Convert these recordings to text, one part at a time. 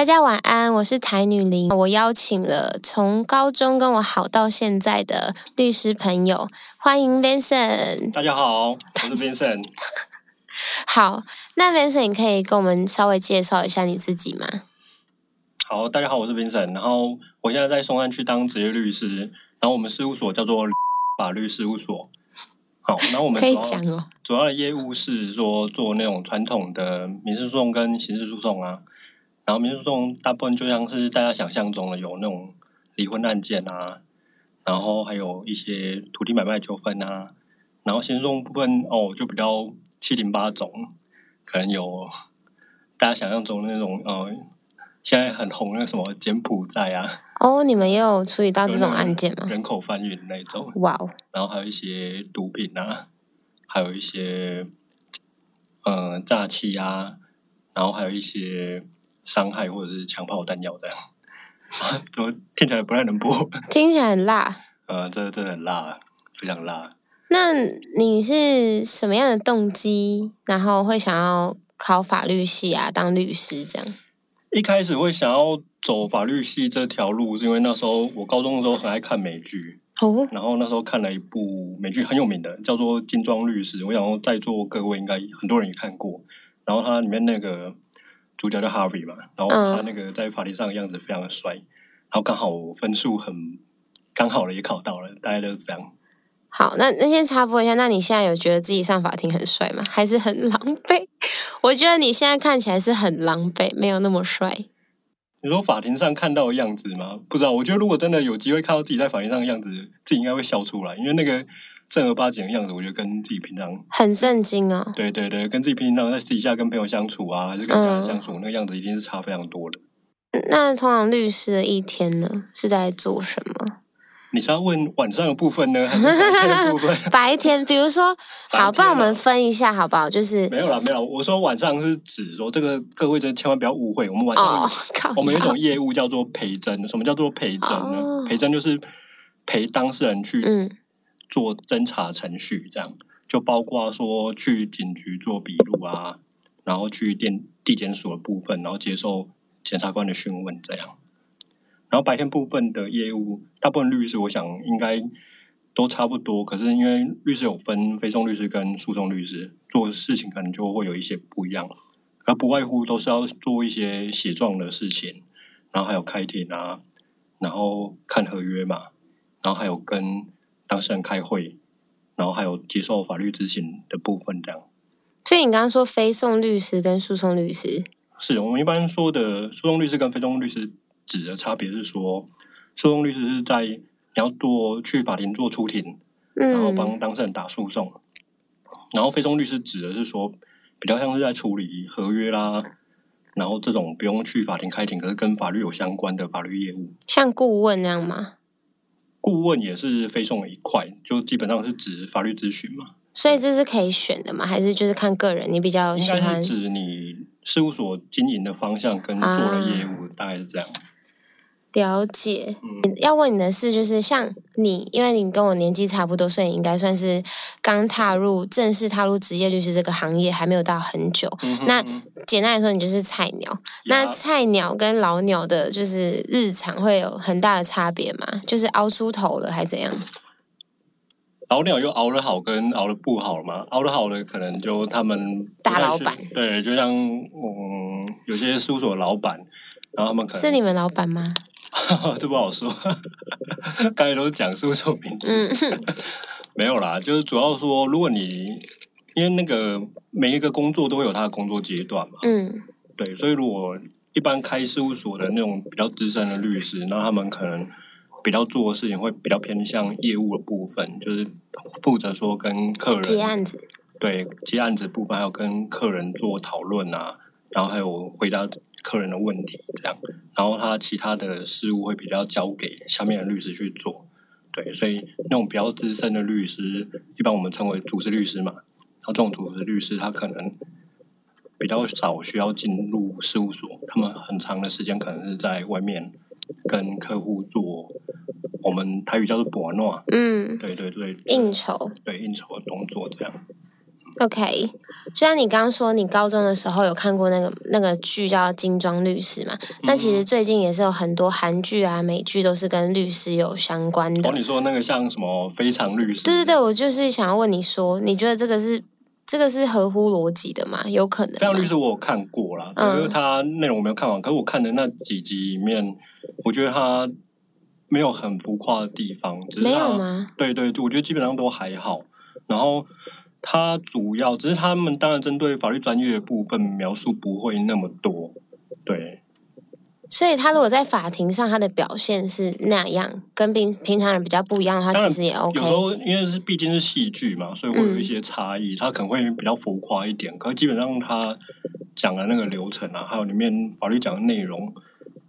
大家晚安，我是台女林。我邀请了从高中跟我好到现在的律师朋友，欢迎 Vincent。大家好，我是 Vincent。好，那 Vincent 你可以跟我们稍微介绍一下你自己吗？好，大家好，我是 Vincent。然后我现在在松山区当职业律师，然后我们事务所叫做 法律事务所。好，然后我们可以讲哦。主要的业务是说做那种传统的民事诉讼跟刑事诉讼啊。然后民事诉讼大部分就像是大家想象中的有那种离婚案件啊，然后还有一些土地买卖纠纷啊，然后诉讼部分哦就比较七零八种，可能有 大家想象中的那种呃，现在很红那个什么柬埔寨啊。哦，你们也有处理到这种案件吗？人口贩运那种。哇哦。然后还有一些毒品啊，还有一些呃诈欺啊，然后还有一些。伤害或者是枪炮弹药这样，怎么听起来不太能播？听起来很辣。呃，这个真的很辣，非常辣。那你是什么样的动机，然后会想要考法律系啊，当律师这样？一开始会想要走法律系这条路，是因为那时候我高中的时候很爱看美剧哦，然后那时候看了一部美剧很有名的，叫做《金装律师》，我想在座各位应该很多人也看过，然后它里面那个。主角叫 Harvey 嘛，然后他那个在法庭上的样子非常的帅，然后刚好分数很刚好了也考到了，大概就是这样。好，那那先插播一下，那你现在有觉得自己上法庭很帅吗？还是很狼狈？我觉得你现在看起来是很狼狈，没有那么帅。你说法庭上看到的样子吗？不知道，我觉得如果真的有机会看到自己在法庭上的样子，自己应该会笑出来，因为那个。正儿八经的样子，我觉得跟自己平常很震惊哦。对对对，跟自己平常在私底下跟朋友相处啊，还是跟家人相处，那个样子一定是差非常多的。那通常律师的一天呢，是在做什么？你是要问晚上的部分呢，还是白天的部分？白天，比如说，好，帮我们分一下好不好？就是没有了，没有。我说晚上是指说，这个各位真千万不要误会，我们晚上我们有一种业务叫做陪诊。什么叫做陪诊呢？陪诊就是陪当事人去。做侦查程序，这样就包括说去警局做笔录啊，然后去电地检署的部分，然后接受检察官的讯问，这样。然后白天部分的业务，大部分律师我想应该都差不多，可是因为律师有分非讼律师跟诉讼律师，做事情可能就会有一些不一样，而不外乎都是要做一些写状的事情，然后还有开庭啊，然后看合约嘛，然后还有跟。当事人开会，然后还有接受法律执行的部分，这样。所以你刚刚说非讼律师跟诉讼律师，是我们一般说的诉讼律师跟非讼律师指的差别是说，诉讼律师是在你要多去法庭做出庭，然后帮当事人打诉讼，然后非讼律师指的是说，比较像是在处理合约啦，然后这种不用去法庭开庭，可是跟法律有相关的法律业务，像顾问那样吗？顾问也是非送的一块，就基本上是指法律咨询嘛。所以这是可以选的嘛？还是就是看个人？你比较喜欢？指你事务所经营的方向跟做的业务，大概是这样。了解，要问你的是，就是像你，因为你跟我年纪差不多，所以应该算是刚踏入正式踏入职业律师这个行业，还没有到很久。那简单来说，你就是菜鸟。那菜鸟跟老鸟的，就是日常会有很大的差别吗？就是熬出头了，还怎样？老鸟又熬得好，跟熬得不好嘛？熬得好的可能就他们大老板，对，就像嗯，有些事务所的老板，然后他们可能是你们老板吗？这不好说，刚才都是讲述错名字，没有啦，就是主要说，如果你因为那个每一个工作都会有他的工作阶段嘛，嗯，对，所以如果一般开事务所的那种比较资深的律师，那他们可能比较做的事情会比较偏向业务的部分，就是负责说跟客人接案子，对，接案子部分还有跟客人做讨论啊，然后还有回答。客人的问题这样，然后他其他的事务会比较交给下面的律师去做，对，所以那种比较资深的律师，一般我们称为主持律师嘛。然后这种主持律师，他可能比较少需要进入事务所，他们很长的时间可能是在外面跟客户做，我们台语叫做博诺，嗯，对对对，应酬，对应酬的工作这样。OK，就像你刚刚说，你高中的时候有看过那个那个剧叫《精装律师》嘛？那其实最近也是有很多韩剧啊、美剧都是跟律师有相关的。哦，你说那个像什么《非常律师》？对对对，我就是想要问你说，你觉得这个是这个是合乎逻辑的吗？有可能？《非常律师》我有看过啦，因为它内容我没有看完，可是我看的那几集里面，我觉得它没有很浮夸的地方。没有吗？对对，我觉得基本上都还好。然后。它主要只是他们当然针对法律专业的部分描述不会那么多，对。所以他如果在法庭上他的表现是那样，跟平平常人比较不一样的话，其实也 OK。有时候因为是毕竟是戏剧嘛，所以会有一些差异，他可能会比较浮夸一点。可基本上他讲的那个流程啊，还有里面法律讲的内容，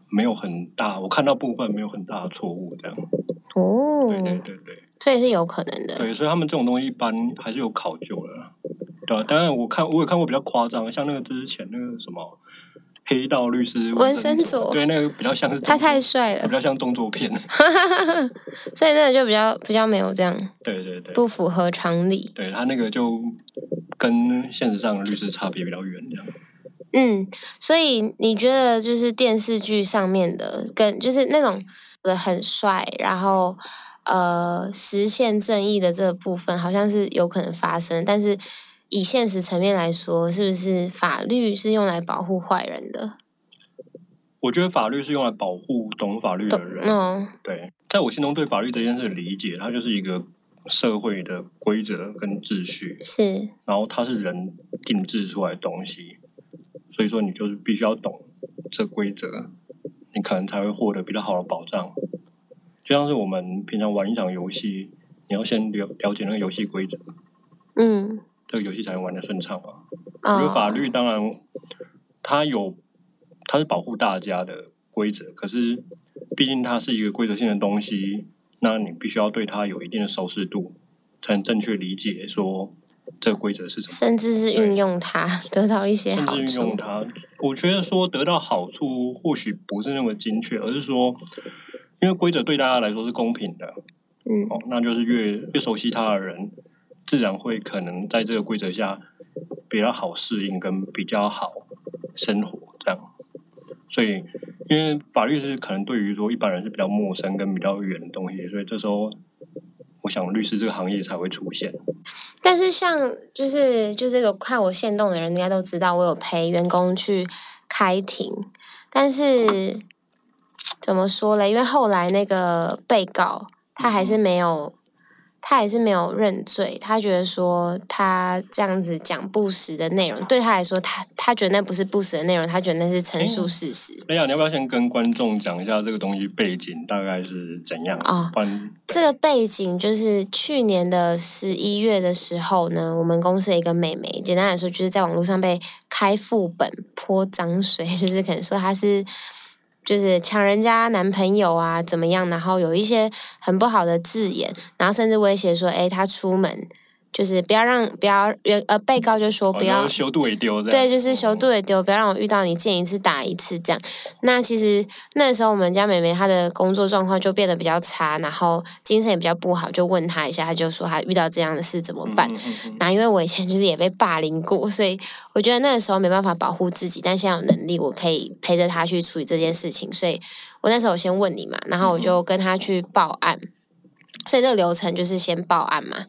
没有很大，我看到部分没有很大的错误这样。哦，对对对对。这也是有可能的。对，所以他们这种东西一般还是有考究的，对当然，我看我有看过比较夸张，像那个之前那个什么黑道律师文森佐，对，那个比较像是他太帅了，比较像动作片，所以那个就比较比较没有这样，对对对，不符合常理。对他那个就跟现实上的律师差别比较远，这样。嗯，所以你觉得就是电视剧上面的，跟就是那种的很帅，然后。呃，实现正义的这个部分好像是有可能发生，但是以现实层面来说，是不是法律是用来保护坏人的？我觉得法律是用来保护懂法律的人。嗯，对，在我心中对法律这件事的理解，它就是一个社会的规则跟秩序，是，然后它是人定制出来的东西，所以说你就是必须要懂这规则，你可能才会获得比较好的保障。就像是我们平常玩一场游戏，你要先了了解那个游戏规则，嗯，这个游戏才能玩的顺畅嘛。因为法律当然它有，它是保护大家的规则，可是毕竟它是一个规则性的东西，那你必须要对它有一定的熟识度，才能正确理解说这个规则是什么，甚至是运用它得到一些好处。运用它，我觉得说得到好处或许不是那么精确，而是说。因为规则对大家来说是公平的，嗯，哦，那就是越越熟悉它的人，自然会可能在这个规则下比较好适应跟比较好生活这样。所以，因为法律是可能对于说一般人是比较陌生跟比较远的东西，所以这时候我想律师这个行业才会出现。但是，像就是就这个看我现动的人应该都知道，我有陪员工去开庭，但是。怎么说嘞？因为后来那个被告他还是没有，他还是没有认罪。他觉得说他这样子讲不实的内容，对他来说，他他觉得那不是不实的内容，他觉得那是陈述事实。哎呀，你要不要先跟观众讲一下这个东西背景大概是怎样啊？这个背景就是去年的十一月的时候呢，我们公司的一个妹妹，简单来说就是在网络上被开副本泼脏水，就是可能说她是。就是抢人家男朋友啊，怎么样？然后有一些很不好的字眼，然后甚至威胁说：“哎，他出门。”就是不要让不要原呃被告就说不要修度也丢对，就是修度也丢，不要让我遇到你见一次打一次这样。那其实那时候我们家妹妹她的工作状况就变得比较差，然后精神也比较不好，就问她一下，她就说她遇到这样的事怎么办？那因为我以前就是也被霸凌过，所以我觉得那个时候没办法保护自己，但现在有能力，我可以陪着她去处理这件事情。所以我那时候我先问你嘛，然后我就跟她去报案。所以这个流程就是先报案嘛。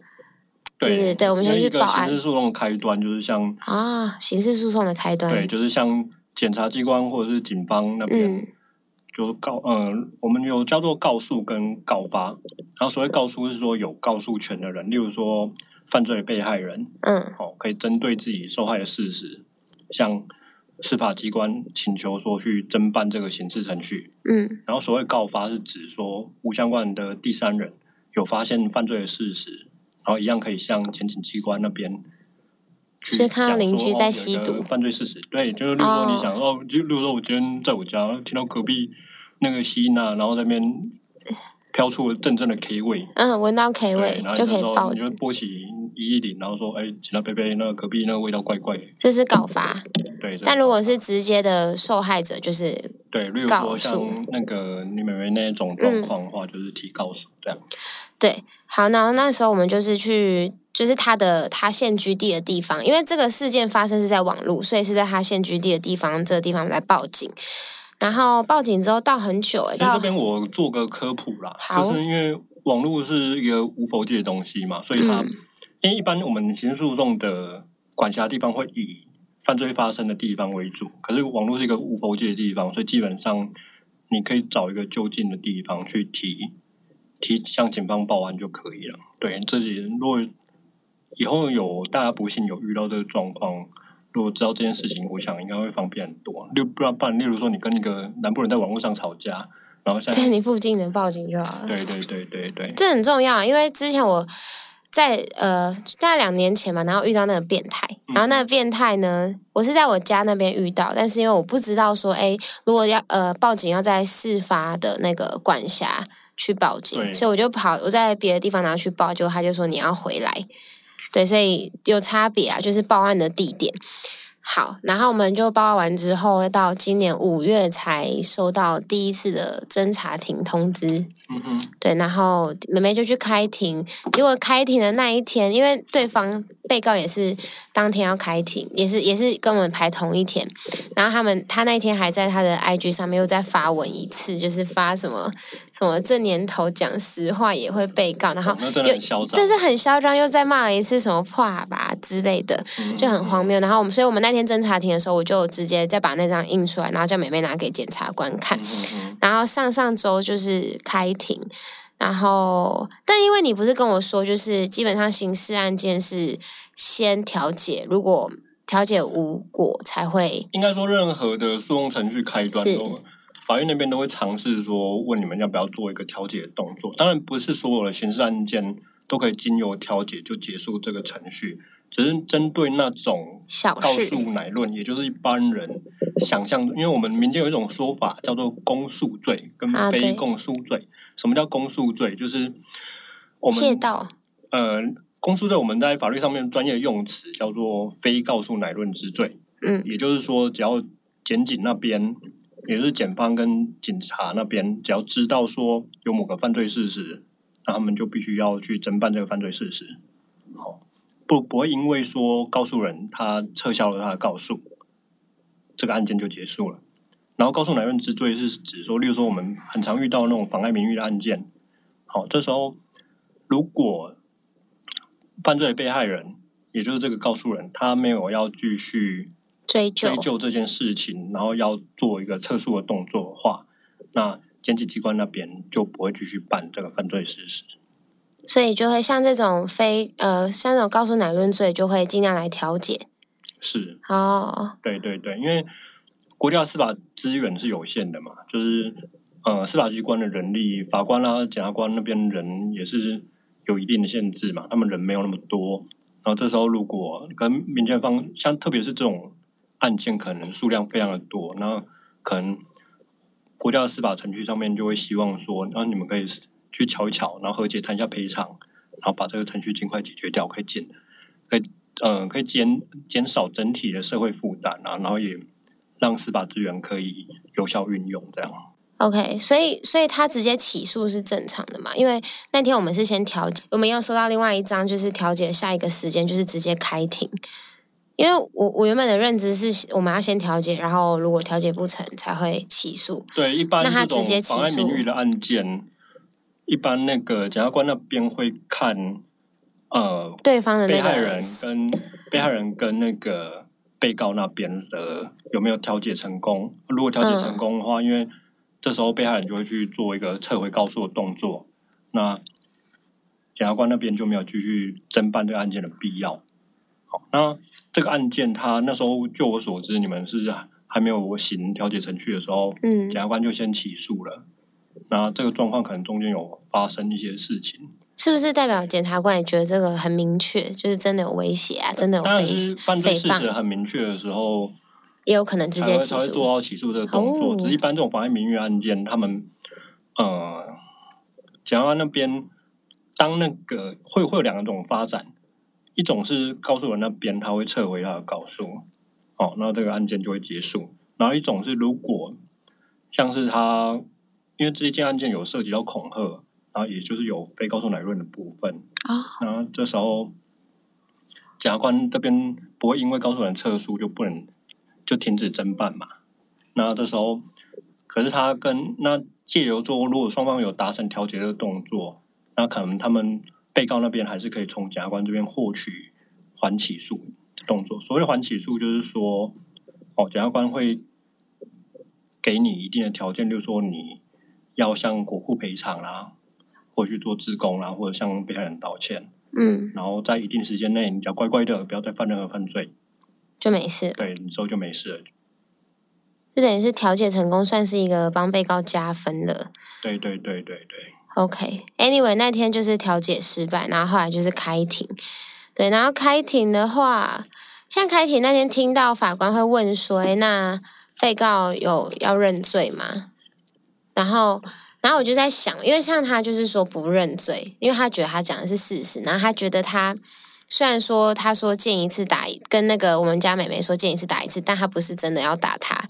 对对对，我们先去报案。刑事诉讼的开端就是像啊，刑事诉讼的开端，对，就是像检察机关或者是警方那边，就告嗯，我们有叫做告诉跟告发，然后所谓告诉是说有告诉权的人，例如说犯罪被害人，嗯，哦，可以针对自己受害的事实，向司法机关请求说去侦办这个刑事程序，嗯，然后所谓告发是指说无相关的第三人有发现犯罪的事实。然后一样可以向检警机关那边去看到邻居在吸毒犯罪事实。对，就是例如说你想哦，就例如说我今天在我家听到隔壁那个吸呐，然后那边飘出了阵阵的 K 味，嗯，闻到 K 味就可以报，你就拨起一一零，然后说，哎，请他贝贝，那个隔壁那个味道怪怪。这是告发。对。但如果是直接的受害者，就是对，例如说像那个你妹妹那种状况的话，就是提告诉这样。对，好，然后那时候我们就是去就是他的他现居地的地方，因为这个事件发生是在网络，所以是在他现居地的地方这个地方来报警。然后报警之后到很久，哎，这边我做个科普啦，就是因为网络是一个无佛界的东西嘛，所以它因为一般我们刑事诉讼的管辖地方会以犯罪发生的地方为主，可是网络是一个无佛界的地方，所以基本上你可以找一个就近的地方去提提向警方报案就可以了。对，这里如果以后有大家不幸有遇到这个状况。如果知道这件事情，我想应该会方便很多。例不然，不然，例如说你跟一个南部人在网络上吵架，然后在你附近能报警就好了。对对对对对，这很重要，因为之前我在呃大概两年前嘛，然后遇到那个变态，然后那个变态呢，我是在我家那边遇到，但是因为我不知道说，哎，如果要呃报警要在事发的那个管辖去报警，所以我就跑我在别的地方然后去报，就他就说你要回来。对，所以有差别啊，就是报案的地点。好，然后我们就报案完之后，到今年五月才收到第一次的侦查庭通知。嗯。对，然后妹妹就去开庭，结果开庭的那一天，因为对方被告也是当天要开庭，也是也是跟我们排同一天，然后他们他那天还在他的 IG 上面又再发文一次，就是发什么什么这年头讲实话也会被告，然后又但是很嚣张，又再骂了一次什么破吧之类的，就很荒谬。然后我们，所以我们那天侦查庭的时候，我就直接再把那张印出来，然后叫妹妹拿给检察官看。然后上上周就是开庭。然后，但因为你不是跟我说，就是基本上刑事案件是先调解，如果调解无果才会。应该说，任何的诉讼程序开端，都法院那边都会尝试说，问你们要不要做一个调解的动作。当然，不是所有的刑事案件都可以经由调解就结束这个程序，只是针对那种告诉乃论，也就是一般人想象，因为我们民间有一种说法叫做公诉罪跟非公诉罪。什么叫公诉罪？就是我们窃盗。呃，公诉罪我们在法律上面专业用词叫做非告诉乃论之罪。嗯，也就是说，只要检警那边，也是检方跟警察那边，只要知道说有某个犯罪事实，那他们就必须要去侦办这个犯罪事实。好，不不会因为说告诉人他撤销了他的告诉，这个案件就结束了。然后告诉乃论之罪是指说，例如说我们很常遇到那种妨碍名誉的案件，好，这时候如果犯罪被害人，也就是这个告诉人，他没有要继续追究追究这件事情，然后要做一个撤诉的动作的话，那检警机关那边就不会继续办这个犯罪事实，所以就会像这种非呃像这种告诉乃论罪，就会尽量来调解。是哦，对对对，因为。国家司法资源是有限的嘛，就是呃司法机关的人力，法官啊、检察官那边人也是有一定的限制嘛，他们人没有那么多。然后这时候如果跟民间方，像特别是这种案件，可能数量非常的多，那可能国家的司法程序上面就会希望说，那你们可以去瞧一瞧，然后和解谈一下赔偿，然后把这个程序尽快解决掉，可以减，可以嗯可以减减少整体的社会负担啊，然后也。让司法资源可以有效运用，这样。OK，所以所以他直接起诉是正常的嘛？因为那天我们是先调解，我们又收到另外一张，就是调解下一个时间就是直接开庭。因为我我原本的认知是我们要先调解，然后如果调解不成才会起诉。对，一般那他直接起诉名誉的案件，一般那个检察官那边会看呃对方的被害人跟被害人跟那个。被告那边的有没有调解成功？如果调解成功的话，因为这时候被害人就会去做一个撤回告诉的动作，那检察官那边就没有继续侦办这个案件的必要。好，那这个案件他那时候就我所知，你们是还没有行调解程序的时候，嗯，检察官就先起诉了。那这个状况可能中间有发生一些事情。是不是代表检察官也觉得这个很明确，就是真的有威胁啊？真的有诽犯罪事实很明确的时候，也有可能直接起诉，做到起诉这个动作。只是一般这种妨碍名誉案件，他们呃，检察官那边当那个会会有两种发展，一种是告诉人那边他会撤回他的告诉，哦，那这个案件就会结束。然后一种是如果像是他，因为这一件案件有涉及到恐吓。然后也就是有非告诉乃论的部分啊，然后这时候检察官这边不会因为告诉人撤诉就不能就停止侦办嘛？那这时候，可是他跟那借由做，如果双方有达成调解的动作，那可能他们被告那边还是可以从检察官这边获取缓起诉的动作。所谓的缓起诉，就是说，哦，检察官会给你一定的条件，就是说你要向国库赔偿啦，或去做自供啦，或者向被害人道歉。嗯，然后在一定时间内，你只要乖乖的，不要再犯任何犯罪，就没事。对，你之后就没事了。就等于是调解成功，算是一个帮被告加分的。对对对对对。OK，Anyway，那天就是调解失败，然后后来就是开庭。对，然后开庭的话，像开庭那天听到法官会问说：“哎，那被告有要认罪吗？”然后，然后我就在想，因为像他就是说不认罪，因为他觉得他讲的是事实，然后他觉得他虽然说他说见一次打，跟那个我们家妹妹说见一次打一次，但他不是真的要打他。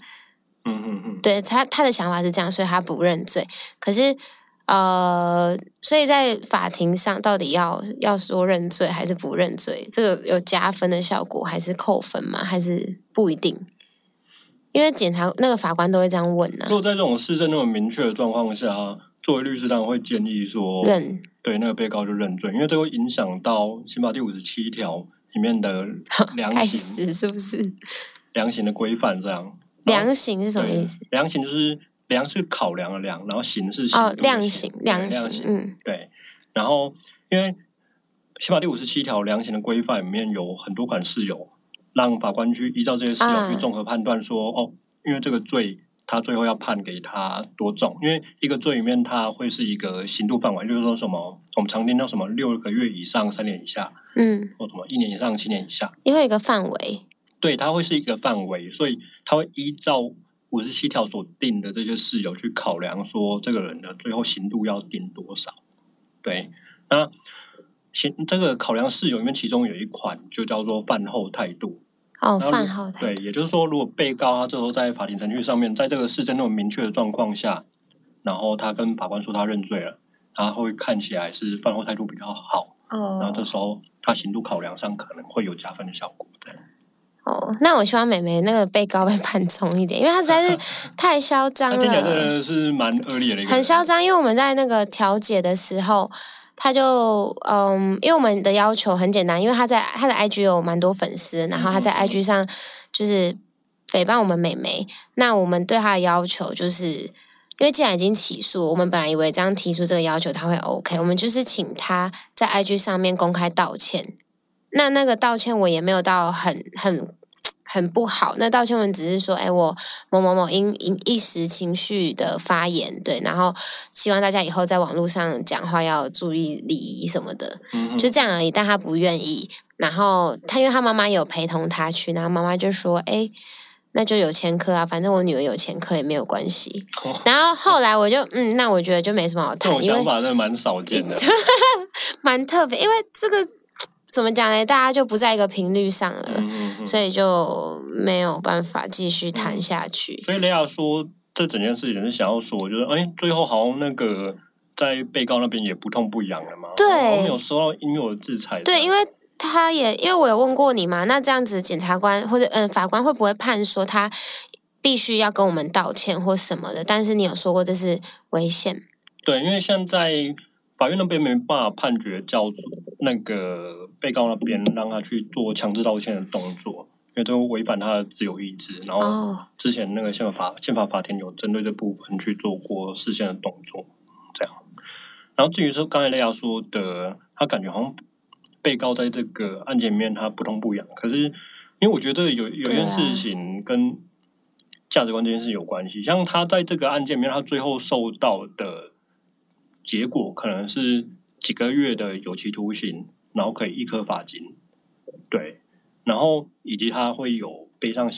嗯嗯嗯，对他他的想法是这样，所以他不认罪。可是，呃，所以在法庭上到底要要说认罪还是不认罪，这个有加分的效果还是扣分吗？还是不一定？因为检察那个法官都会这样问呢。如果在这种事证那么明确的状况下，作为律师当然会建议说认，对那个被告就认罪，因为这会影响到刑法第五十七条里面的 量刑，是不是？量刑的规范这样。量刑是什么意思？量刑就是量是考量的量，然后刑是哦量刑量刑嗯对，然后因为刑法第五十七条量刑的规范里面有很多款事由，让法官去依照这些事由去综合判断说哦，因为这个罪他最后要判给他多重？因为一个罪里面它会是一个刑度范围，就是说什么我们常听到什么六个月以上三年以下，嗯，或什么一年以上七年以下，因为一个范围。对，它会是一个范围，所以它会依照五十七条所定的这些事由去考量，说这个人的最后刑度要定多少。对，那刑这个考量事由里面，其中有一款就叫做饭后态度。哦，饭后态度。对，也就是说，如果被告他这时候在法庭程序上面，在这个事证那么明确的状况下，然后他跟法官说他认罪了，他会看起来是饭后态度比较好。哦。然后这时候他刑度考量上可能会有加分的效果。对。哦，那我希望美美那个被告被判重一点，因为他实在是 太嚣张了。真的是蛮恶劣的一个。很嚣张，因为我们在那个调解的时候，他就嗯，因为我们的要求很简单，因为他在他的 IG 有蛮多粉丝，然后他在 IG 上就是诽谤我们美眉。那我们对他的要求就是，因为既然已经起诉，我们本来以为这样提出这个要求他会 OK，我们就是请他在 IG 上面公开道歉。那那个道歉我也没有到很很很不好，那道歉文只是说，哎，我某某某因因一时情绪的发言，对，然后希望大家以后在网络上讲话要注意礼仪什么的，就这样而已。但他不愿意，然后他因为他妈妈有陪同他去，然后妈妈就说，哎，那就有前科啊，反正我女儿有前科也没有关系。然后后来我就嗯，那我觉得就没什么好谈，这种想法真的蛮少见的，蛮特别，因为这个。怎么讲呢？大家就不在一个频率上了，所以就没有办法继续谈下去。所以雷亚说，这整件事情是想要说，就是哎，最后好像那个在被告那边也不痛不痒了嘛，对，没有收到应有的制裁。对，因为他也因为我有问过你嘛，那这样子检察官或者嗯法官会不会判说他必须要跟我们道歉或什么的？但是你有说过这是违宪。对，因为现在。法院那边没办法判决，叫做那个被告那边让他去做强制道歉的动作，因为这违反他的自由意志。然后之前那个宪法宪法法庭有针对这部分去做过事先的动作，这样。然后至于说刚才雷亚说的，他感觉好像被告在这个案件里面他不痛不痒，可是因为我觉得有有一件事情跟价值观这件事有关系，像他在这个案件里面，他最后受到的。结果可能是几个月的有期徒刑，然后可以一颗罚金，对，然后以及他会有背上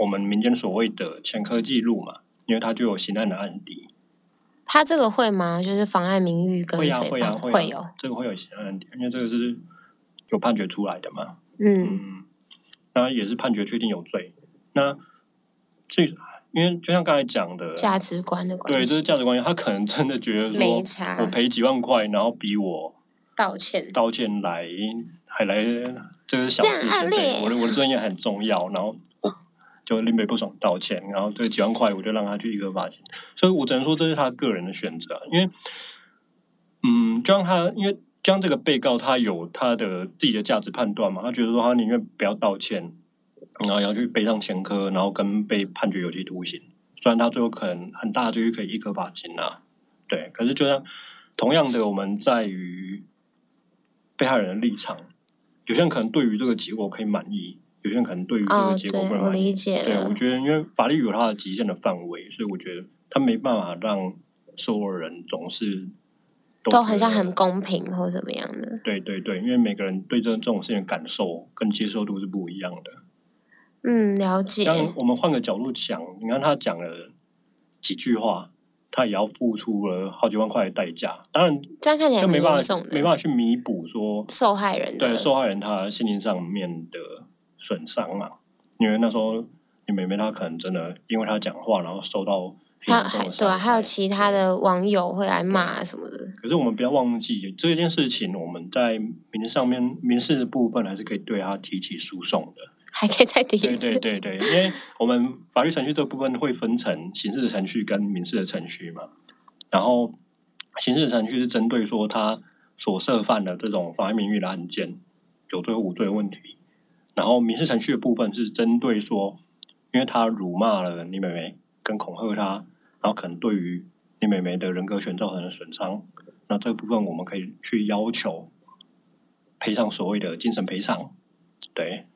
我们民间所谓的前科记录嘛，因为他就有刑案的案底。他这个会吗？就是妨碍名誉跟会啊会啊会有这个会有刑案案底，因为这个是有判决出来的嘛。嗯，那也是判决确定有罪。那最。因为就像刚才讲的，价值观的关系，对，这是价值观他可能真的觉得说，我赔几万块，然后比我道歉。道歉来还来这是小事情，我的我的尊严很重要，然后我就林北不爽道歉，然后这几万块我就让他去一个发金，所以我只能说这是他个人的选择，因为，嗯，就让他因为将这个被告他有他的自己的价值判断嘛，他觉得说他宁愿不要道歉，然后要去背上前科，然后跟被判决有期徒刑，虽然他最后可能很大几率可以一颗罚金啊，对，可是就像同样的，我们在于被害人的立场。有些人可能对于这个结果可以满意，有些人可能对于这个结果不满意。我理解。对，我觉得因为法律有它的极限的范围，所以我觉得他没办法让所有人总是都很像很公平或怎么样的。对对对，因为每个人对这这种事情的感受跟接受度是不一样的。嗯，了解。像我们换个角度讲，你看他讲了几句话。他也要付出了好几万块的代价，当然这样看起来就没办法没办法去弥补说受害人对受害人他心灵上面的损伤嘛。因为那时候你妹妹她可能真的因为她讲话，然后受到还对啊，还有其他的网友会来骂什么的。可是我们不要忘记这件事情，我们在民事上面民事的部分还是可以对他提起诉讼的。还可以再提一次，对对对对，因为我们法律程序这部分会分成刑事的程序跟民事的程序嘛。然后刑事程序是针对说他所涉犯的这种妨碍名誉的案件，酒醉无罪的问题。然后民事程序的部分是针对说，因为他辱骂了你妹妹，跟恐吓他，然后可能对于你妹妹的人格权造成的损伤，那这部分我们可以去要求赔偿所谓的精神赔偿，对。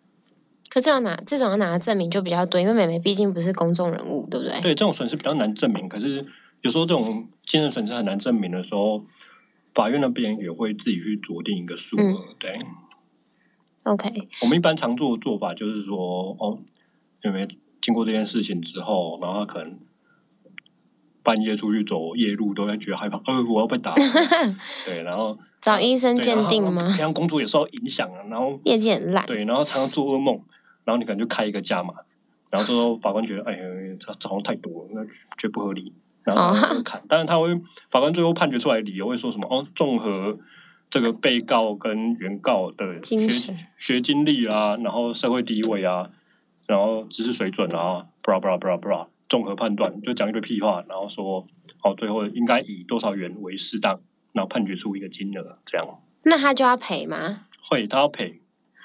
可这样拿这种要拿的证明就比较多，因为美眉毕竟不是公众人物，对不对？对，这种损失比较难证明。可是有时候这种精神损失很难证明的时候，法院那边也会自己去酌定一个数额。对，OK。我们一般常做的做法就是说，哦，因为经过这件事情之后，然后他可能半夜出去走夜路都会觉得害怕，呃，我要被打。对，然后找医生鉴定吗？平常工作也受到影响啊，然后业绩很烂。对，然后常常做噩梦。然后你可能就开一个价嘛，然后说法官觉得，哎呀，这好像太多，那觉得不合理，然后就砍。但是他会，法官最后判决出来理由会说什么？哦，综合这个被告跟原告的学学经历啊，然后社会地位啊，然后知识水准啊，bra bra bra bra，综合判断就讲一堆屁话，然后说，哦，最后应该以多少元为适当，然后判决出一个金额，这样。那他就要赔吗？会，他要赔。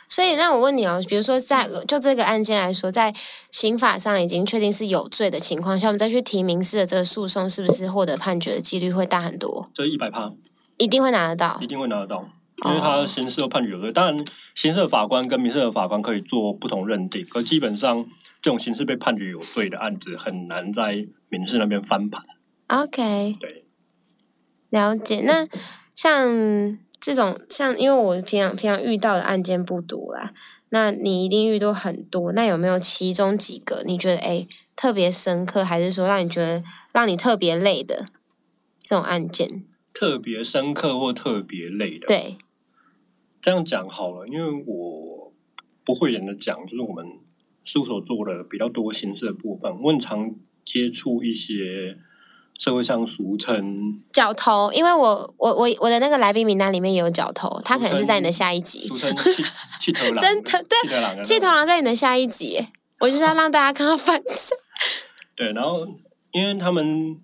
所以，那我问你哦，比如说，在就这个案件来说，在刑法上已经确定是有罪的情况下，我们再去提民事的这个诉讼，是不是获得判决的几率会大很多？这一百趴，一定会拿得到，一定会拿得到，因为他刑事判决有罪。当然，刑事的法官跟民事的法官可以做不同认定，可基本上这种刑事被判决有罪的案子，很难在民事那边翻盘。OK，对，了解。那像。这种像，因为我平常平常遇到的案件不多啦，那你一定遇到很多。那有没有其中几个你觉得哎特别深刻，还是说让你觉得让你特别累的这种案件？特别深刻或特别累的？对，这样讲好了，因为我不会演的讲，就是我们事务所做的比较多形式的部分，我很常接触一些。社会上俗称角头，因为我我我我的那个来宾名单里面也有角头，他可能是在你的下一集。俗称气气头狼，真的对，气头狼在你的下一集，我就是要让大家看到反正。对，然后因为他们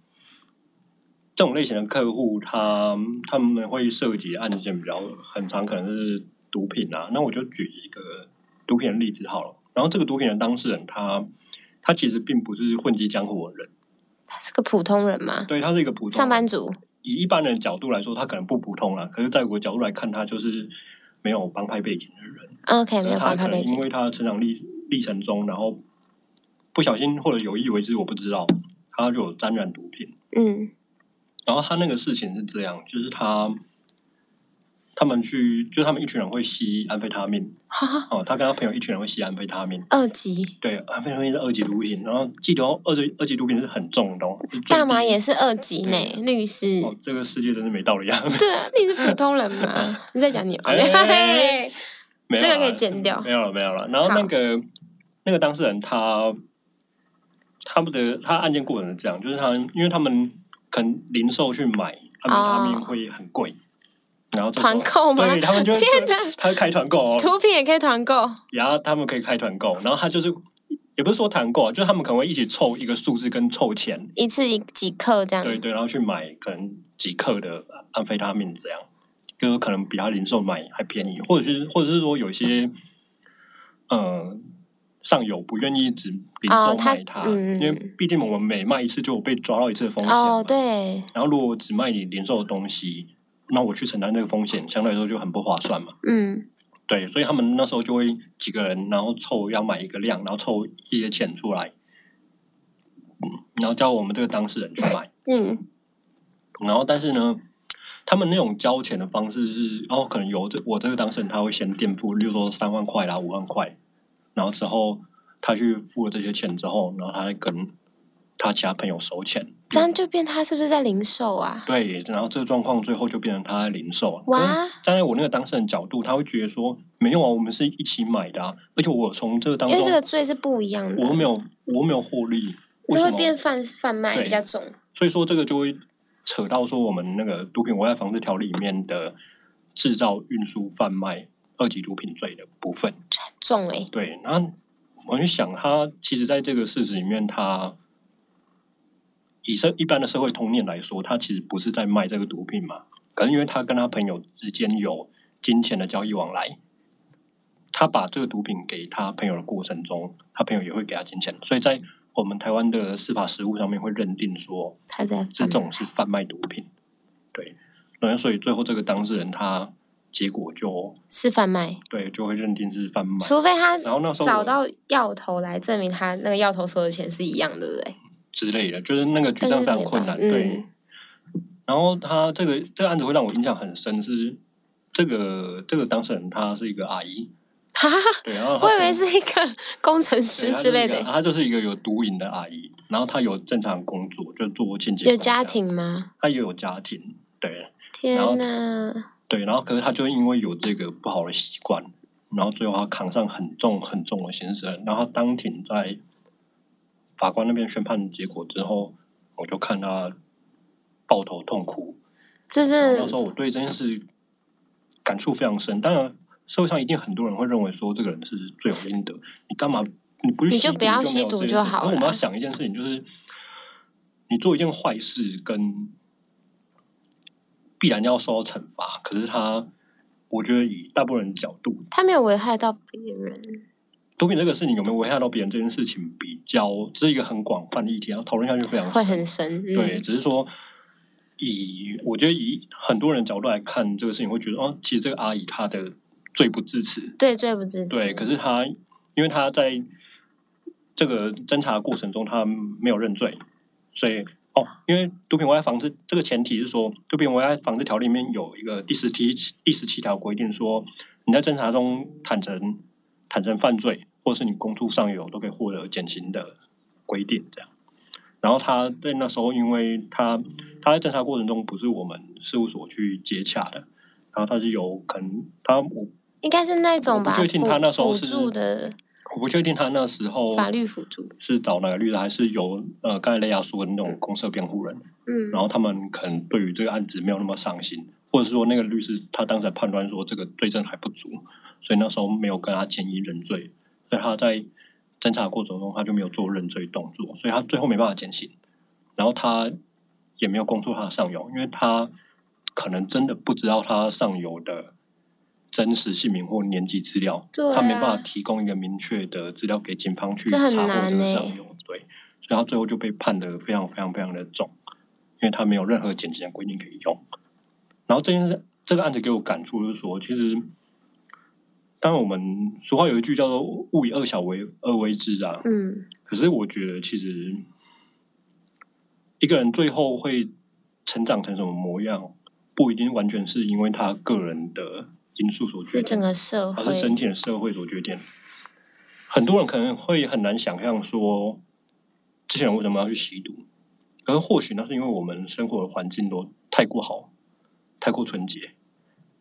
这种类型的客户，他他们会涉及案件比较很长，可能是毒品啊。那我就举一个毒品的例子好了。然后这个毒品的当事人，他他其实并不是混迹江湖的人。他是个普通人吗？对他是一个普通上班族。以一般人角度来说，他可能不普通了。可是，在我角度来看，他就是没有帮派背景的人。OK，没有帮派背景。因为他成长历历程中，然后不小心或者有意为之，我不知道，他就有沾染毒品。嗯。然后他那个事情是这样，就是他。他们去，就他们一群人会吸安非他命。哦，他跟他朋友一群人会吸安非他命。二级。对，安非他命是二级毒品。然后记得二级二级毒品是很重的。哦大麻也是二级呢，律师。这个世界真是没道理啊！对啊，你是普通人吗？你在讲你？这个可以剪掉。没有了，没有了。然后那个那个当事人，他他们的他案件过程是这样，就是他因为他们可能零售去买安非他命会很贵。然后团购吗？对他们就天哪，他开团购，图片也可以团购，然后他们可以开团购，然后他就是。也不是说团购，就是他们可能会一起凑一个数字跟凑钱，一次几克这样。对对，然后去买可能几克的安非他命这样，就可能比他零售买还便宜，或者是或者是说有些，嗯，上游不愿意只零售卖它，因为毕竟我们每卖一次就被抓到一次的风险。哦，对。然后如果只卖你零售的东西，那我去承担这个风险，相对来说就很不划算嘛。嗯。对，所以他们那时候就会几个人，然后凑要买一个量，然后凑一些钱出来，然后叫我们这个当事人去买。嗯。然后，但是呢，他们那种交钱的方式是，然后可能由这我这个当事人他会先垫付，例如说三万块啦、五万块，然后之后他去付了这些钱之后，然后他跟他其他朋友收钱。这样就变他是不是在零售啊？对，然后这个状况最后就变成他在零售。哇！站在我那个当事人角度，他会觉得说没有啊，我们是一起买的，啊，而且我从这个当中，因为这个罪是不一样的，我没有我没有获利，这会变贩贩卖比较重。所以说这个就会扯到说我们那个毒品危害防治条例里面的制造、运输、贩卖二级毒品罪的部分，重哎。对，然后我就想，他其实在这个事实里面，他。以社一般的社会通念来说，他其实不是在卖这个毒品嘛？可是因为他跟他朋友之间有金钱的交易往来，他把这个毒品给他朋友的过程中，他朋友也会给他金钱，所以在我们台湾的司法实务上面会认定说，他在这种是贩卖毒品。对，然后所以最后这个当事人他结果就是贩卖，对，就会认定是贩卖，除非他然后那时候找到药头来证明他那个药头收的钱是一样，对不对？之类的，就是那个举证非常困难，对。然后他这个这个案子会让我印象很深，是这个这个当事人她是一个阿姨，对，然后我以为是一个工程师之类的，她就是一个有毒瘾的阿姨，然后她有正常工作，就做清洁，有家庭吗？她也有家庭，对。天哪！对，然后可是她就因为有这个不好的习惯，然后最后她扛上很重很重的刑责，然后当庭在。法官那边宣判结果之后，我就看他抱头痛哭。这是那时候我对这件事感触非常深。当然，社会上一定很多人会认为说这个人是罪有应得。你干嘛？你不是你就不要吸毒就好了。我们要想一件事情，就是你做一件坏事，跟必然要受到惩罚。可是他，我觉得以大部分人角度，他没有危害到别人。毒品这个事情有没有危害到别人？这件事情比较这是一个很广泛的议题，然后讨论下去非常会很深。对，只是说以我觉得以很多人角度来看这个事情，会觉得哦，其实这个阿姨她的罪不至此，对，罪不至此。对，可是她因为她在这个侦查过程中，她没有认罪，所以哦，因为毒品危害防治这个前提是说，毒品危害防治条例里面有一个第十七第十七条规定说，你在侦查中坦诚坦诚犯罪。或者是你公出上有都可以获得减刑的规定，这样。然后他在那时候，因为他他在侦查过程中不是我们事务所去接洽的，然后他是有可能他我应该是那种吧，不确定他那时候是的，我不确定他那时候法律辅助是找哪个律师，还是由呃刚才雷亚说的那种公社辩护人，嗯，然后他们可能对于这个案子没有那么上心，或者是说那个律师他当时判断说这个罪证还不足，所以那时候没有跟他建议认罪。所以他在侦查过程中，他就没有做认罪动作，所以他最后没办法减刑。然后他也没有供出他的上游，因为他可能真的不知道他上游的真实姓名或年纪资料，他没办法提供一个明确的资料给警方去查获这个上游。对，所以他最后就被判的非常非常非常的重，因为他没有任何减刑的规定可以用。然后这件事，这个案子给我感触就是说，其实。当然，我们俗话有一句叫做“勿以恶小为恶为之”啊。嗯。可是我觉得，其实一个人最后会成长成什么模样，不一定完全是因为他个人的因素所决定，是整个社会，而是整体的社会所决定。很多人可能会很难想象说，这些人为什么要去吸毒？可是或许那是因为我们生活的环境都太过好，太过纯洁，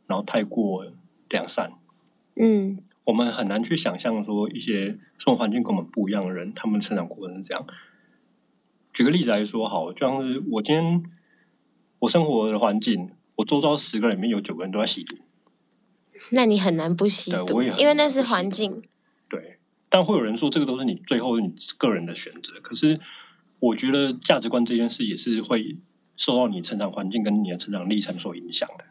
然后太过良善。嗯，我们很难去想象说一些生活环境跟我们不一样的人，他们成长过程是这样。举个例子来说，好，就像是我今天我生活的环境，我周遭十个人里面有九个人都在吸毒，那你很难不吸毒，因为那是环境。对，但会有人说这个都是你最后你个人的选择。可是我觉得价值观这件事也是会受到你成长环境跟你的成长历程所影响的。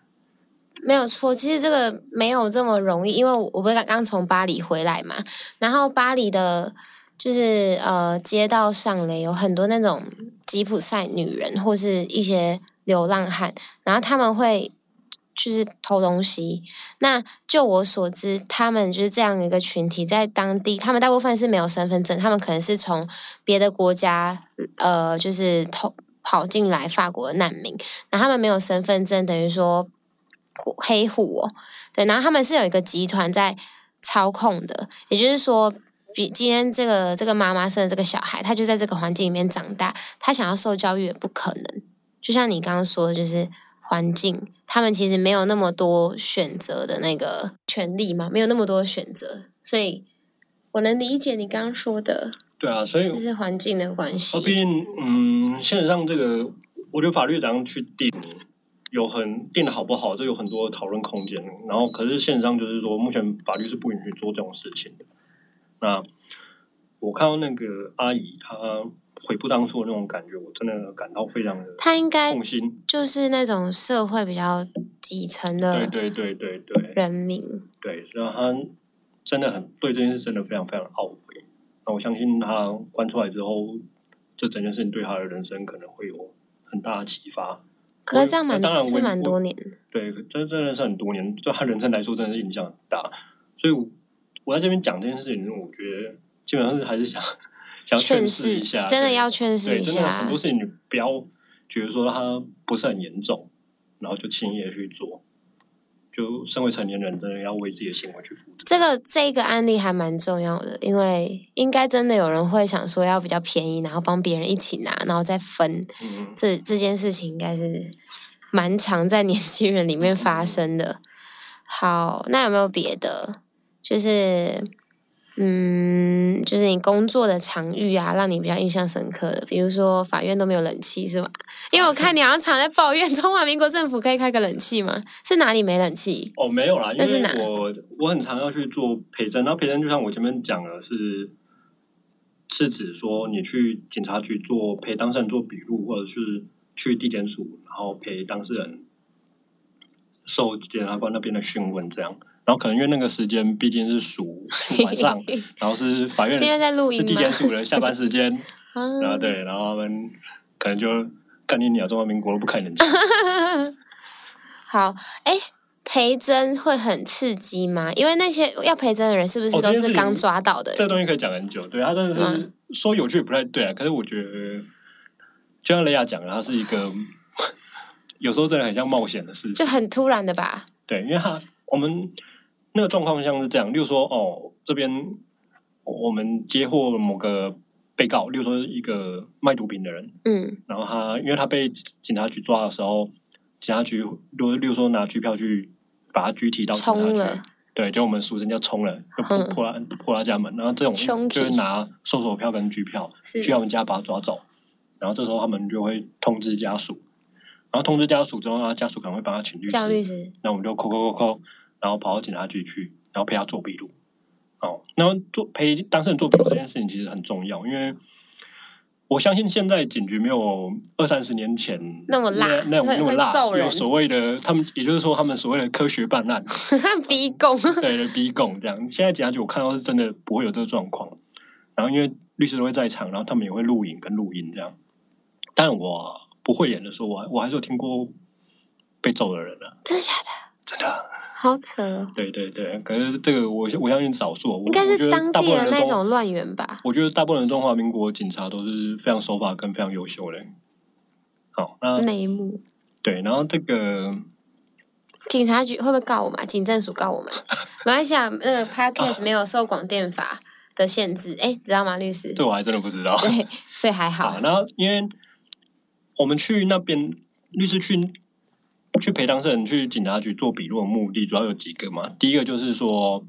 没有错，其实这个没有这么容易，因为我我不是刚从巴黎回来嘛，然后巴黎的，就是呃街道上嘞有很多那种吉普赛女人或是一些流浪汉，然后他们会就是偷东西。那就我所知，他们就是这样一个群体，在当地，他们大部分是没有身份证，他们可能是从别的国家呃就是偷跑进来法国的难民，那他们没有身份证，等于说。黑户哦，对，然后他们是有一个集团在操控的，也就是说，比今天这个这个妈妈生的这个小孩，他就在这个环境里面长大，他想要受教育也不可能。就像你刚刚说的，就是环境，他们其实没有那么多选择的那个权利嘛，没有那么多选择，所以我能理解你刚刚说的。对啊，所以这是环境的关系。毕竟，嗯，现实上这个，我觉得法律怎样去定？有很定的好不好，这有很多讨论空间。然后，可是线上就是说，目前法律是不允许做这种事情的。那我看到那个阿姨她悔不当初的那种感觉，我真的感到非常的她应该痛心，就是那种社会比较底层的，对对对对对，人民对，所以她真的很对这件事真的非常非常懊悔。那我相信她关出来之后，这整件事情对她的人生可能会有很大的启发。可是这样蛮是蛮多年，对，真真的是很多年，对他人生来说真的是影响很大。所以，我在这边讲这件事情，我觉得基本上是还是想想劝示一下，真的要劝示一下。很多事情你不要觉得说他不是很严重，然后就轻易的去做。就身为成年人，真的要为自己的行为去负责。这个这个案例还蛮重要的，因为应该真的有人会想说要比较便宜，然后帮别人一起拿，然后再分。这这件事情应该是蛮常在年轻人里面发生的。好，那有没有别的？就是。嗯，就是你工作的场域啊，让你比较印象深刻的，比如说法院都没有冷气是吧？因为我看你好像常在抱怨 中华民国政府可以开个冷气吗？是哪里没冷气？哦，没有啦，因为我我很常要去做陪诊，然后陪诊就像我前面讲的是，是指说你去警察局做陪当事人做笔录，或者是去地检署，然后陪当事人受检察官那边的讯问这样。然后可能因为那个时间毕竟是属 晚上，然后是法院是地检署的下班时间，然后对，然后他们可能就干你鸟中华民国都不开冷气。好，哎，陪侦会很刺激吗？因为那些要陪侦的人是不是都是刚抓到的？这东西可以讲很久，对他真的是说有趣也不太对啊。可是我觉得，就像雷亚讲的，他是一个有时候真的很像冒险的事情，就很突然的吧？对，因为他我们。那个状况像是这样，例如说，哦，这边我们接获某个被告，例如说一个卖毒品的人，嗯，然后他因为他被警察局抓的时候，警察局如例如说拿拘票去把他拘提到警察局，对，就我们俗称叫冲了，就破破他破他家门，然后这种就是拿搜索票跟拘票去他们家把他抓走，然后这时候他们就会通知家属，然后通知家属之后，他家属可能会帮他请律师，叫律师，那我们就扣扣扣扣。然后跑到警察局去，然后陪他做笔录。哦，那做陪当事人做笔录这件事情其实很重要，因为我相信现在警局没有二三十年前那么辣，那 那么辣，有所谓的他们，也就是说他们所谓的科学办案，逼供，对对，逼供这样。现在警察局我看到是真的不会有这个状况。然后因为律师都会在场，然后他们也会录影跟录音这样。但我不会演的时候，我我还是有听过被揍的人啊，真的假的？真的。好扯！对对对，可是这个我我相信少数，应该是当地的那种乱源吧。我觉得大部分的中华民国警察都是非常守法跟非常优秀的。好，那内幕对，然后这个警察局会不会告我们？警政署告我们？没关系啊，那个 podcast 没有受广电法的限制，哎，知道吗，律师？这我还真的不知道。对，所以还好。然后，因为我们去那边，律师去。去陪当事人去警察局做笔录的目的主要有几个嘛？第一个就是说，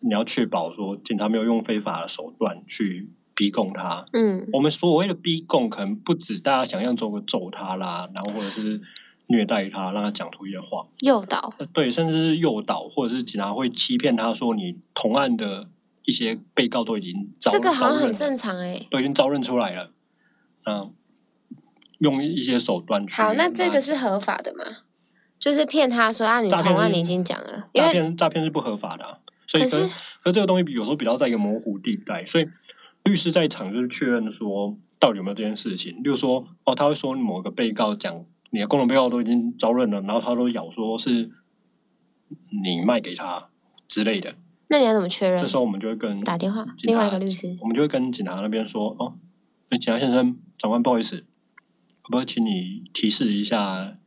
你要确保说警察没有用非法的手段去逼供他。嗯，我们所谓的逼供可能不止大家想象中的揍他啦，然后或者是虐待他，让他讲出一些话，诱导，对，甚至是诱导，或者是警察会欺骗他说你同案的一些被告都已经这个好像很正常哎，都已经招认出来了，嗯，用一些手段去。好，那这个是合法的吗？就是骗他说啊，你同案你已经讲了，诈骗诈骗是不合法的，所以可是可这个东西有时候比较在一个模糊地带，所以律师在场就是确认说到底有没有这件事情，例如说哦，他会说某个被告讲。你的共同被告都已经招认了，然后他都咬说是你卖给他之类的。那你要怎么确认？这时候我们就会跟打电话，另外一个律师，我们就会跟警察那边说：“哦，那警察先生，长官不好意思，可不可以请你提示一下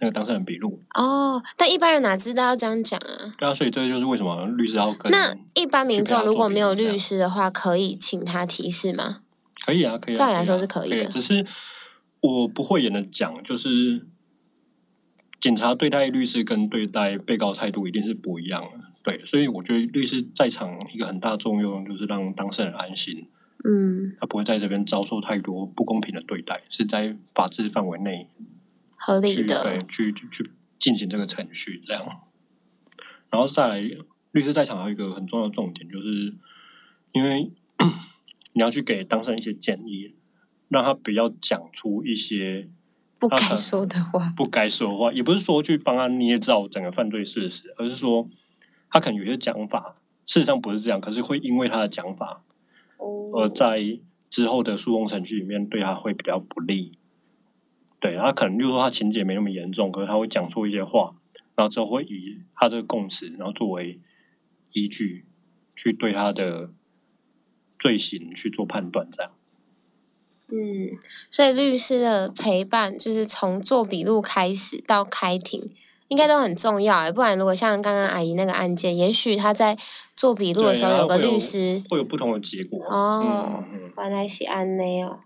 那个当事人笔录？”哦，但一般人哪知道要这样讲啊？对啊，所以这就是为什么律师要跟。那一般民众如果没有律师的话，可以请他提示吗？可以啊，可以。啊照理来说是可以的，只是。我不会演的讲，就是警察对待律师跟对待被告态度一定是不一样的，对，所以我觉得律师在场一个很大作用就是让当事人安心，嗯，他不会在这边遭受太多不公平的对待，是在法治范围内合理的去去去进行这个程序这样，然后再来律师在场还有一个很重要的重点，就是因为 你要去给当事人一些建议。让他不要讲出一些不该说的话，不该说的话，也不是说去帮他捏造整个犯罪事实，而是说他可能有些讲法，事实上不是这样，可是会因为他的讲法，而在之后的诉讼程序里面对他会比较不利。对，他可能就是说他情节没那么严重，可是他会讲出一些话，然后之后会以他这个供词，然后作为依据去对他的罪行去做判断，这样。嗯，所以律师的陪伴就是从做笔录开始到开庭，应该都很重要哎。不然如果像刚刚阿姨那个案件，也许他在做笔录的时候有个律师，会有不同的结果哦。原来是安内哦，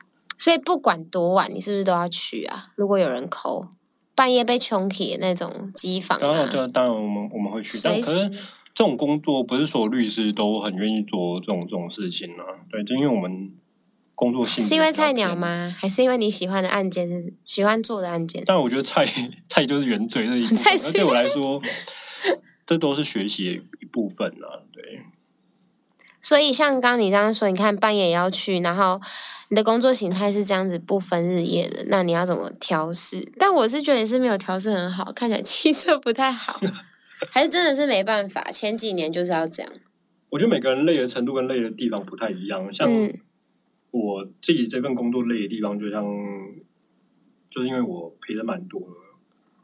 所以不管多晚，你是不是都要去啊？如果有人抠半夜被穷起那种机房，当然，当然我们我们会去。但可是这种工作不是所有律师都很愿意做这种这种事情啊。对，就因为我们。工作性是因为菜鸟吗？还是因为你喜欢的案件是喜欢做的案件？但我觉得菜 菜就是原罪的一部分，对我来说，这都是学习一部分啊。对。所以像刚你这样说，你看半夜也要去，然后你的工作形态是这样子不分日夜的，那你要怎么调试？但我是觉得你是没有调试很好，看起来气色不太好，还是真的是没办法？前几年就是要这样。我觉得每个人累的程度跟累的地方不太一样，像。我自己这份工作累的地方，就像就是因为我陪的蛮多的，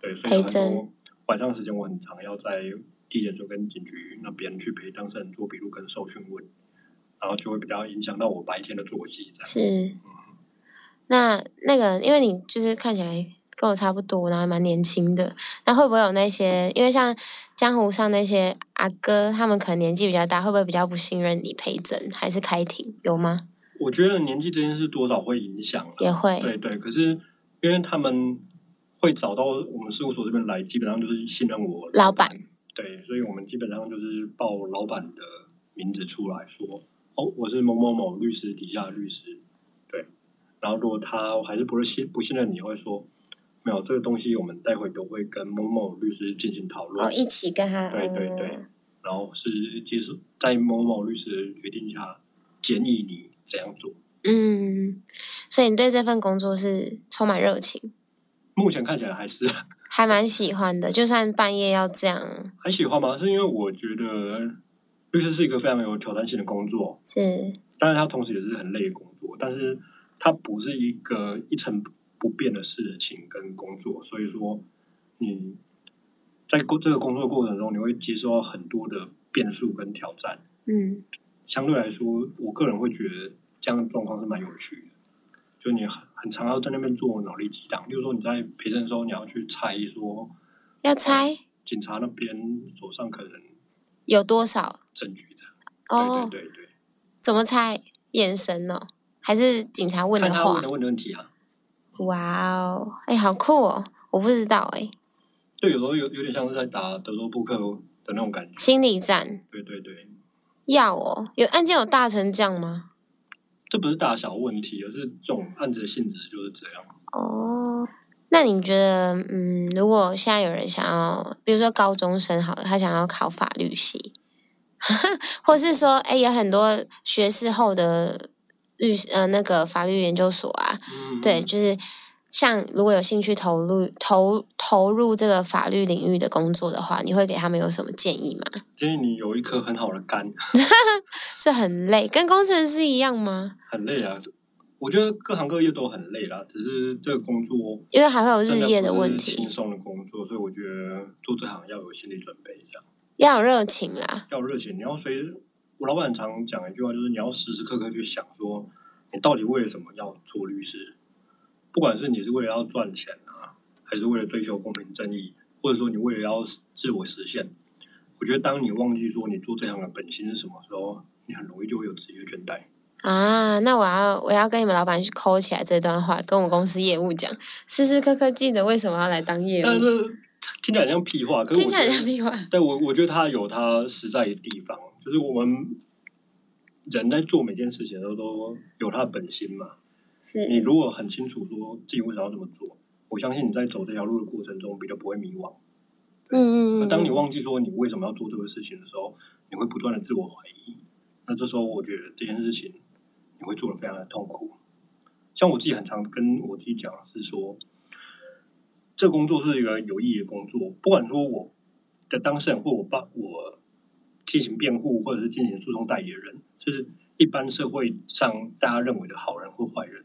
对，所以很多晚上时间我很长，要在地检署跟警局那边去陪当事人做笔录跟受讯问，然后就会比较影响到我白天的作息。这样是，那那个，因为你就是看起来跟我差不多，然后蛮年轻的，那会不会有那些？因为像江湖上那些阿哥，他们可能年纪比较大，会不会比较不信任你陪诊还是开庭？有吗？我觉得年纪这件事多少会影响，也会对对。可是因为他们会找到我们事务所这边来，基本上就是信任我老板，对，所以我们基本上就是报老板的名字出来说，哦，我是某某某律师底下的律师，对。然后如果他还是不是信不信任你，会说没有这个东西，我们待会都会跟某某律师进行讨论，哦，一起跟他，对对对。然后是接受在某某律师的决定下建议你。这样做，嗯，所以你对这份工作是充满热情。目前看起来还是还蛮喜欢的，就算半夜要这样，还喜欢吗？是因为我觉得律师是一个非常有挑战性的工作，是，当然它同时也是很累的工作，但是它不是一个一成不变的事情跟工作，所以说你在工这个工作过程中，你会接受到很多的变数跟挑战，嗯。相对来说，我个人会觉得这样的状况是蛮有趣的。就你很很常要在那边做脑力激荡，比如说你在陪诊的时候，你要去猜说，要猜警察那边手上可能有多少证据这样。哦，对对对，怎么猜？眼神哦，还是警察问的话？问的问的问题啊。哇哦，哎，好酷哦！我不知道哎。对，有时候有有点像是在打德州扑克的那种感觉。心理战。对对对。要哦，有案件有大成这样吗？这不是大小问题，而是这种案子的性质就是这样。哦，那你觉得，嗯，如果现在有人想要，比如说高中生好了，他想要考法律系，或是说，哎，有很多学士后的律师，呃，那个法律研究所啊，对，就是像如果有兴趣投入投投入这个法律领域的工作的话，你会给他们有什么建议吗？建议你有一颗很好的肝，这很累，跟工程师一样吗？很累啊。我觉得各行各业都很累啦，只是这个工作因为还会有日夜的问题，轻松的工作，所以我觉得做这行要有心理准备，这样要有热情啦，要有热情。你要随我老板常讲一句话，就是你要时时刻刻去想，说你到底为了什么要做律师？不管是你是为了要赚钱啊，还是为了追求公平正义，或者说你为了要自我实现，我觉得当你忘记说你做这行的本心是什么时候，你很容易就会有职业倦怠。啊，那我要我要跟你们老板去抠起来这段话，跟我公司业务讲，时时刻刻记得为什么要来当业务。但是听起来像屁话，听起来像屁话。但我我觉得他有他实在的地方，就是我们人在做每件事情的时候都有他的本心嘛。是你如果很清楚说自己为什么要这么做，我相信你在走这条路的过程中比较不会迷惘。嗯嗯嗯。当你忘记说你为什么要做这个事情的时候，你会不断的自我怀疑。那这时候我觉得这件事情。你会做的非常的痛苦，像我自己很常跟我自己讲是说，这工作是一个有意义的工作，不管说我的当事人或我帮我进行辩护或者是进行诉讼代理人，就是一般社会上大家认为的好人或坏人，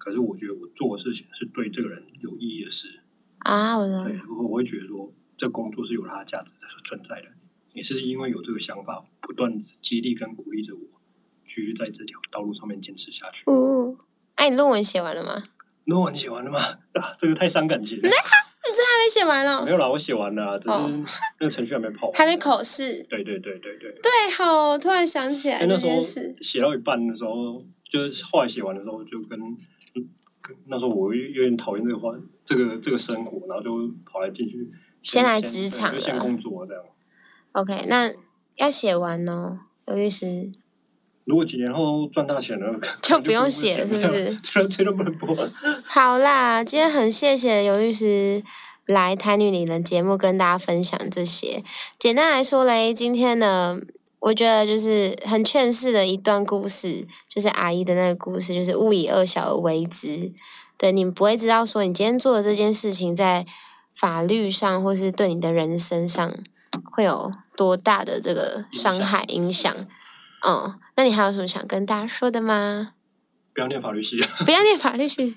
可是我觉得我做的事情是对这个人有意义的事啊，我对，我我会觉得说这工作是有它的价值在存在的，也是因为有这个想法，不断激励跟鼓励着我。继续在这条道路上面坚持下去。哦，哎，你论文写完了吗？论文写完了吗？啊，这个太伤感情。了。你这还没写完哦？没有啦，我写完了，只是那个程序还没跑。还没考试。对对对对对。对，好，突然想起来那时候写到一半的时候，就是后来写完的时候，就跟那时候我有点讨厌这个话，这个这个生活，然后就跑来进去先来职场，就先工作这样。OK，那要写完哦，刘律师。如果几年后赚大钱了，就不用写，是不是？这都不能播。好啦，今天很谢谢尤律师来台女里的节目跟大家分享这些。简单来说嘞，今天呢，我觉得就是很劝世的一段故事，就是阿姨的那个故事，就是勿以恶小而为之。对，你们不会知道说你今天做的这件事情，在法律上或是对你的人生上会有多大的这个伤害影响。嗯，那你还有什么想跟大家说的吗？不要念法律系，不要念法律系，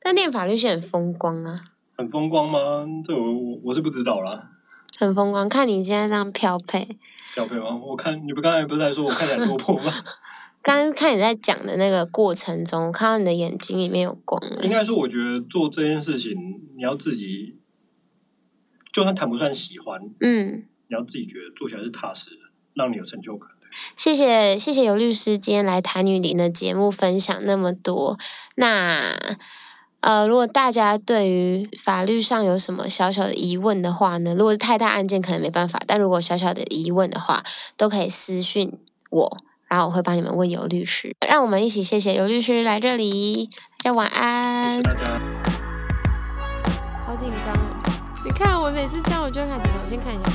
但念法律系很风光啊。很风光吗？这我我我是不知道啦。很风光，看你今天这样漂配。飘配吗？我看你不刚才不是在说我看起来落魄吗？刚刚看你在讲的那个过程中，看到你的眼睛里面有光。应该说，我觉得做这件事情，你要自己，就算谈不上喜欢，嗯，你要自己觉得做起来是踏实的，让你有成就感。谢谢谢谢尤律师今天来谈女林的节目分享那么多。那呃，如果大家对于法律上有什么小小的疑问的话呢？如果是太大案件，可能没办法。但如果小小的疑问的话，都可以私讯我，然后我会帮你们问尤律师。让我们一起谢谢尤律师来这里，大家晚安。大家。好紧张哦！你看我每次这样，我就会看镜头。我先看一下，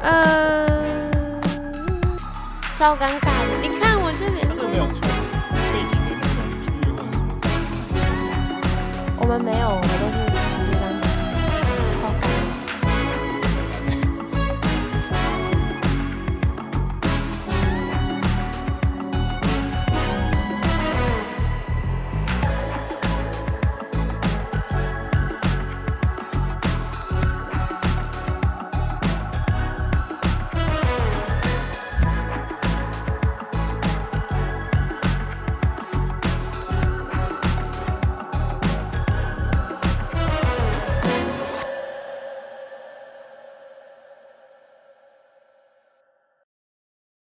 呃。超尴尬的，你看我这边都我们没有，我们都是。